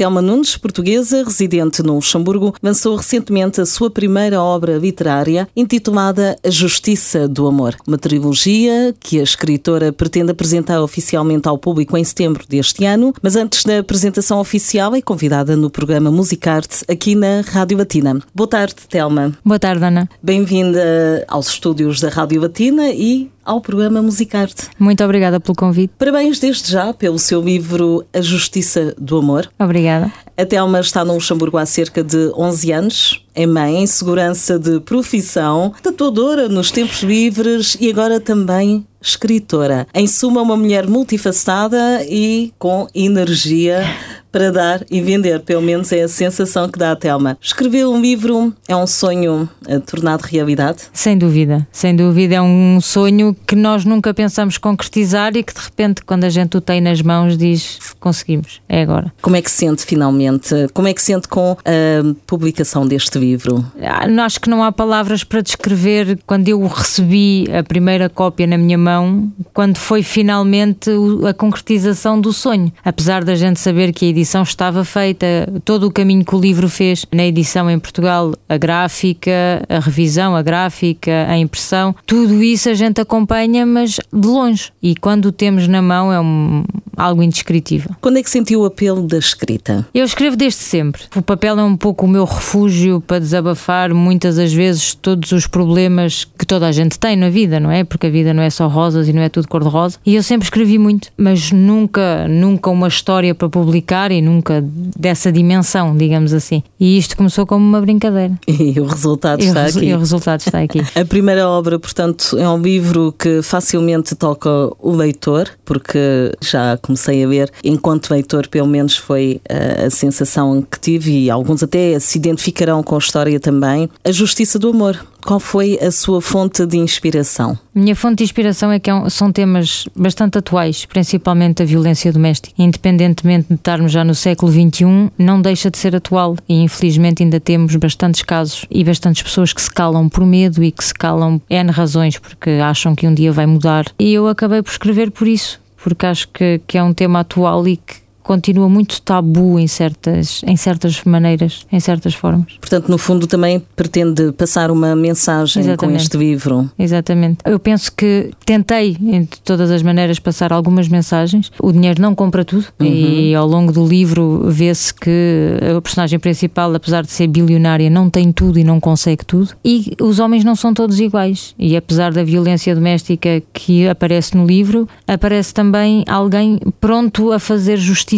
Telma Nunes, portuguesa, residente no Luxemburgo, lançou recentemente a sua primeira obra literária, intitulada A Justiça do Amor, uma trilogia que a escritora pretende apresentar oficialmente ao público em setembro deste ano, mas antes da apresentação oficial é convidada no programa Musicarte aqui na Rádio Latina. Boa tarde, Telma. Boa tarde, Ana. Bem-vinda aos estúdios da Rádio Latina e ao programa Musicarte. Muito obrigada pelo convite. Parabéns desde já pelo seu livro A Justiça do Amor. Obrigada. A Telma está no Luxemburgo há cerca de 11 anos. É mãe em segurança de profissão, tatuadora nos tempos livres e agora também escritora. Em suma, uma mulher multifacetada e com energia para dar e vender, pelo menos é a sensação que dá a Telma. Escrever um livro é um sonho eh, tornado realidade? Sem dúvida, sem dúvida é um sonho que nós nunca pensamos concretizar e que de repente quando a gente o tem nas mãos diz conseguimos, é agora. Como é que se sente finalmente? Como é que se sente com a publicação deste livro? Ah, acho que não há palavras para descrever quando eu recebi a primeira cópia na minha mão, quando foi finalmente a concretização do sonho. Apesar da gente saber que a edição estava feita, todo o caminho que o livro fez na edição em Portugal, a gráfica, a revisão, a gráfica, a impressão, tudo isso a gente acompanha, mas de longe. E quando o temos na mão é um, algo indescritível. Quando é que sentiu o apelo da escrita? Eu escrevo desde sempre. O papel é um pouco o meu refúgio para desabafar muitas das vezes todos os problemas que toda a gente tem na vida, não é? Porque a vida não é só rosas e não é tudo cor-de-rosa. E eu sempre escrevi muito, mas nunca, nunca uma história para publicar e nunca dessa dimensão, digamos assim. E isto começou como uma brincadeira. E o resultado e está o, aqui. E o resultado está aqui. A primeira obra, portanto, é um livro que facilmente toca o leitor, porque já comecei a ver, enquanto leitor, pelo menos foi a, a sensação que tive, e alguns até se identificarão com a história também. A Justiça do Amor. Qual foi a sua fonte de inspiração? Minha fonte de inspiração é que são temas bastante atuais, principalmente a violência doméstica. Independentemente de estarmos já no século XXI, não deixa de ser atual e infelizmente ainda temos bastantes casos e bastantes pessoas que se calam por medo e que se calam N razões porque acham que um dia vai mudar. E eu acabei por escrever por isso, porque acho que, que é um tema atual e que continua muito tabu em certas, em certas maneiras, em certas formas. Portanto, no fundo, também pretende passar uma mensagem Exatamente. com este livro. Exatamente. Eu penso que tentei, de todas as maneiras, passar algumas mensagens. O dinheiro não compra tudo Uhum. e ao longo do livro vê-se que a personagem principal, apesar de ser bilionária, não tem tudo e não consegue tudo. E os homens não são todos iguais. E apesar da violência doméstica que aparece no livro, aparece também alguém pronto a fazer justiça.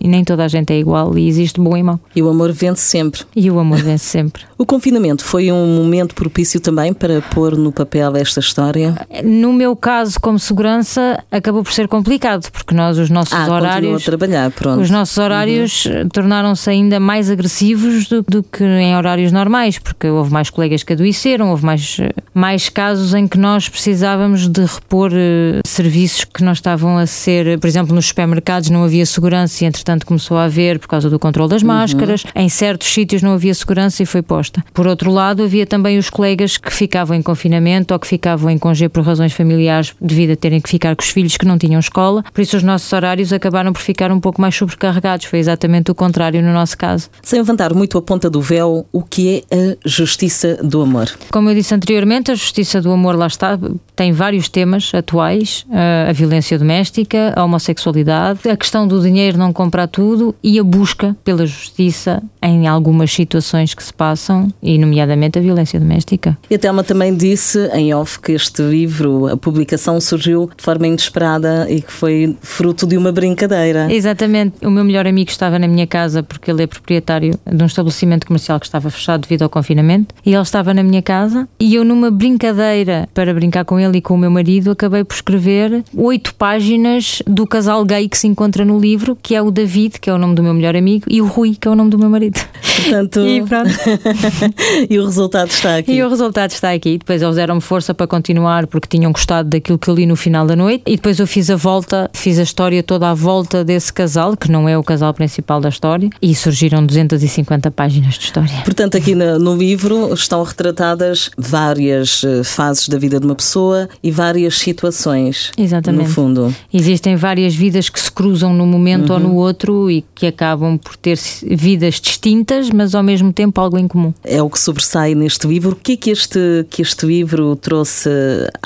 E nem toda a gente é igual e existe bom e mau. E o amor vence sempre. E o amor vence sempre. O confinamento foi um momento propício também para pôr no papel esta história? No meu caso, como segurança, acabou por ser complicado, porque nós, os nossos Ah, continuou a horários. trabalhar, pronto. Os nossos horários eh, tornaram-se ainda mais agressivos do, do que em horários normais, porque houve mais colegas que adoeceram, houve mais, eh, mais casos em que nós precisávamos de repor eh, serviços que não estavam a ser, por exemplo, nos supermercados não havia segurança e entretanto começou a haver por causa do controle das máscaras, em certos sítios não havia segurança e foi posta. Por outro lado, havia também os colegas que ficavam em confinamento ou que ficavam em congê por razões familiares devido a terem que ficar com os filhos que não tinham escola, por isso os nossos horários acabaram por ficar um pouco mais sobrecarregados, foi exatamente o contrário no nosso caso. Sem levantar muito a ponta do véu, o que é a justiça do amor? Como eu disse anteriormente, a justiça do amor lá está, tem vários temas atuais: a violência doméstica, a homossexualidade, a questão do dinheiro não comprar tudo e a busca pela justiça em algumas situações que se passam, e nomeadamente a violência doméstica. E a Telma também disse em off que este livro, a publicação surgiu de forma inesperada e que foi fruto de uma brincadeira. Exatamente. O meu melhor amigo estava na minha casa porque ele é proprietário de um estabelecimento comercial que estava fechado devido ao confinamento e ele estava na minha casa e eu numa brincadeira para brincar com ele e com o meu marido acabei por escrever oito páginas do casal gay que se encontra no livro, que é o David, que é o nome do meu melhor amigo, e o Rui, que é o nome do meu marido. Portanto, e, e, o resultado está aqui. E o resultado está aqui. Depois eles deram-me força para continuar porque tinham gostado daquilo que eu li no final da noite. E depois eu fiz a volta, fiz a história toda à volta desse casal, que não é o casal principal da história, e surgiram 250 páginas de história. Portanto, aqui no, no livro estão retratadas várias eh, fases da vida de uma pessoa e várias situações. Exatamente. No fundo. Existem várias vidas que se cruzam num momento uhum. ou no outro e que acabam por ter vidas distintas, mas ao mesmo tempo algo em comum. É o que sobressai neste livro. O que é que este, que este livro trouxe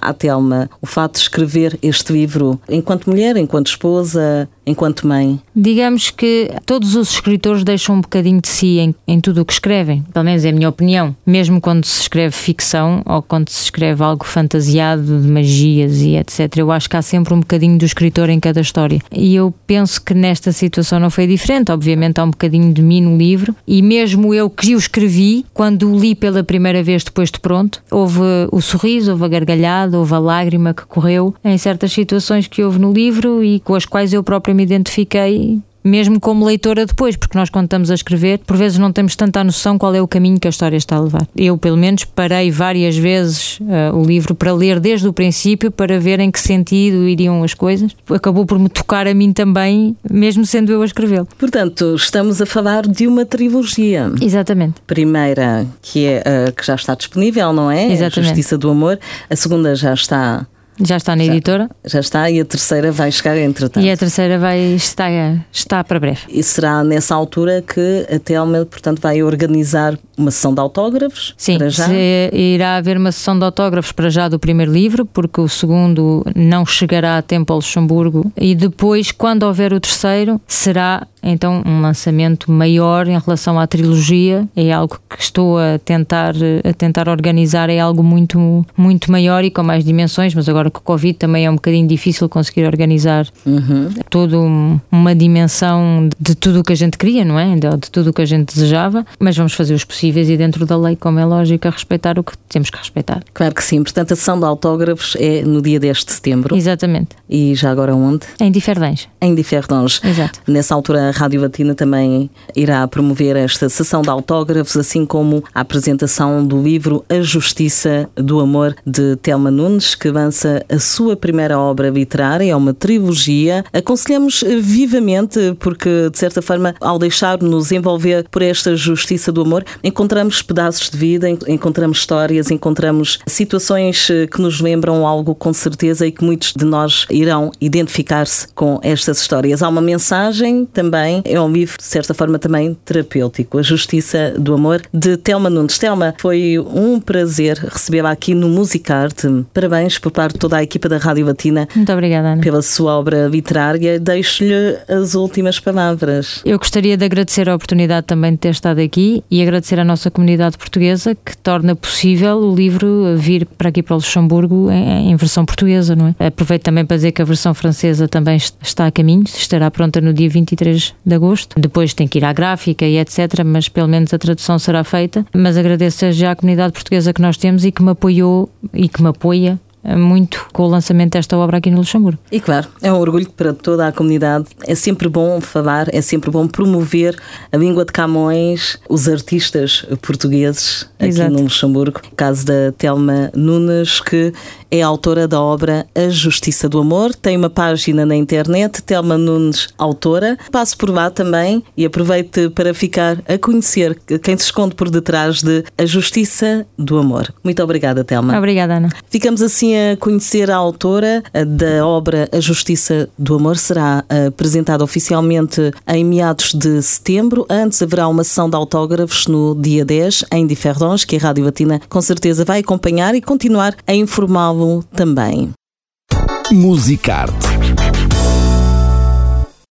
à Telma? O fato de escrever este livro enquanto mulher, enquanto esposa, enquanto mãe? Digamos que todos os escritores deixam um bocadinho de si em, em tudo o que escrevem, pelo menos é a minha opinião. Mesmo quando se escreve ficção ou quando se escreve algo fantasiado de magias e etc. Eu acho que há sempre um bocadinho do escritor em cada história. E eu penso que nesta situação não foi diferente. Obviamente há um bocadinho de mim no livro e mesmo eu que o escrevi, quando o li pela primeira vez depois de pronto, houve o sorriso, houve a gargalhada, houve a lágrima que correu em certas situações que houve no livro e com as quais eu própria me identifiquei mesmo como leitora depois, porque nós quando estamos a escrever, por vezes não temos tanta noção qual é o caminho que a história está a levar. Eu, pelo menos, parei várias vezes uh, o livro para ler desde o princípio, para ver em que sentido iriam as coisas. Acabou por me tocar a mim também, mesmo sendo eu a escrevê-lo. Portanto, estamos a falar de uma trilogia. Exatamente. Primeira, que é uh, que já está disponível, não é? Exatamente. A Justiça do Amor. A segunda já está já está na já, editora? Já está e a terceira vai chegar entretanto. E a terceira vai estar está para breve. E será nessa altura que a Telma, portanto, vai organizar uma sessão de autógrafos? Sim, para já? irá haver uma sessão de autógrafos para já do primeiro livro, porque o segundo não chegará a tempo ao Luxemburgo. E depois, quando houver o terceiro, será então um lançamento maior em relação à trilogia. É algo que estou a tentar, a tentar organizar, é algo muito, muito maior e com mais dimensões, mas agora com o Covid também é um bocadinho difícil conseguir organizar uhum. toda uma dimensão de tudo o que a gente queria, não é? De tudo o que a gente desejava, mas vamos fazer os possíveis e dentro da lei, como é lógico, a respeitar o que temos que respeitar. Claro que sim. Portanto, a sessão de autógrafos é no dia 10 de setembro. Exatamente. E já agora onde? Em Diferdens. Em Diferdens. Exato. Nessa altura, a Rádio Latina também irá promover esta sessão de autógrafos, assim como a apresentação do livro A Justiça do Amor de Telma Nunes, que avança a sua primeira obra literária, é uma trilogia. Aconselhamos vivamente, porque de certa forma, ao deixar-nos envolver por esta justiça do amor, encontramos pedaços de vida, encontramos histórias, encontramos situações eh, que nos lembram algo com certeza e que muitos de nós irão identificar-se com estas histórias. Há uma mensagem também, é um livro de certa forma também terapêutico, A Justiça do Amor, de Telma Nunes. Telma, foi um prazer recebê-la aqui no Musicarte. Parabéns por parte toda a equipa da Rádio Latina. Muito obrigada, Ana. Pela sua obra literária. Deixo-lhe as últimas palavras. Eu gostaria de agradecer a oportunidade também de ter estado aqui e agradecer à nossa comunidade portuguesa que torna possível o livro vir para aqui para o Luxemburgo em, em versão portuguesa, não é? Aproveito também para dizer que a versão francesa também está a caminho, estará pronta no dia 23 de agosto. Depois tem que ir à gráfica e etc, mas pelo menos a tradução será feita. Mas agradeço já à comunidade portuguesa que nós temos e que me apoiou e que me apoia muito com o lançamento desta obra aqui no Luxemburgo. E claro, é um orgulho para toda a comunidade. É sempre bom falar, é sempre bom promover a língua de Camões, os artistas portugueses aqui Exato. no Luxemburgo. O caso da Telma Nunes, que é autora da obra A Justiça do Amor. Tem uma página na internet, Telma Nunes, autora. Passo por lá também e aproveito para ficar a conhecer quem se esconde por detrás de A Justiça do Amor. Muito obrigada, Telma. Obrigada, Ana. Ficamos assim a conhecer a autora da obra A Justiça do Amor. Será apresentada oficialmente em meados de setembro. Antes haverá uma sessão de autógrafos no dia 10 em Diferdons, que a Rádio Latina com certeza vai acompanhar e continuar a informá-lo também. Musicarte